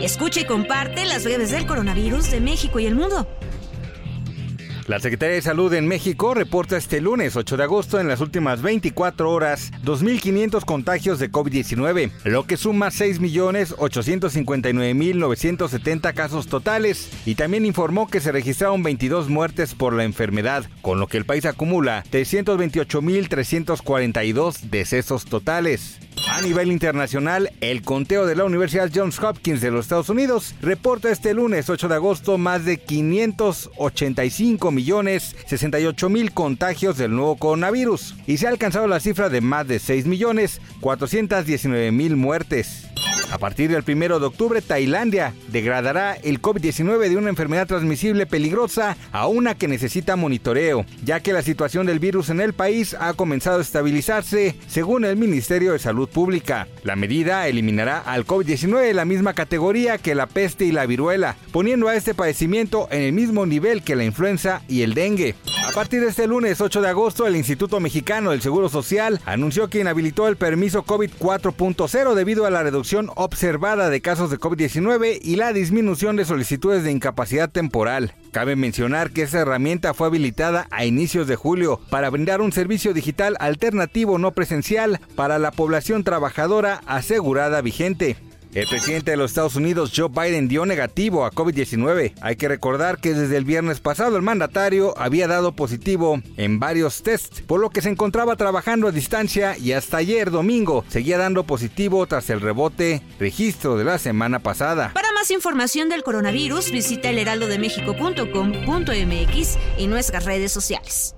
Escucha y comparte las breves del coronavirus de México y el mundo. La Secretaría de Salud en México reporta este lunes 8 de agosto en las últimas 24 horas 2.500 contagios de COVID-19, lo que suma 6.859.970 casos totales y también informó que se registraron 22 muertes por la enfermedad, con lo que el país acumula 328.342 decesos totales. A nivel internacional, el conteo de la Universidad Johns Hopkins de los Estados Unidos reporta este lunes 8 de agosto más de 585 millones 68 mil contagios del nuevo coronavirus y se ha alcanzado la cifra de más de 6 millones 419 mil muertes. A partir del 1 de octubre, Tailandia degradará el COVID-19 de una enfermedad transmisible peligrosa a una que necesita monitoreo, ya que la situación del virus en el país ha comenzado a estabilizarse, según el Ministerio de Salud Pública. La medida eliminará al COVID-19 de la misma categoría que la peste y la viruela, poniendo a este padecimiento en el mismo nivel que la influenza y el dengue. A partir de este lunes 8 de agosto, el Instituto Mexicano del Seguro Social anunció que inhabilitó el permiso COVID 4.0 debido a la reducción observada de casos de COVID-19 y la disminución de solicitudes de incapacidad temporal. Cabe mencionar que esta herramienta fue habilitada a inicios de julio para brindar un servicio digital alternativo no presencial para la población trabajadora asegurada vigente. El presidente de los Estados Unidos, Joe Biden, dio negativo a COVID-19. Hay que recordar que desde el viernes pasado el mandatario había dado positivo en varios tests, por lo que se encontraba trabajando a distancia y hasta ayer domingo seguía dando positivo tras el rebote registro de la semana pasada. Para más información del coronavirus, visita elheraldodemexico.com.mx y nuestras redes sociales.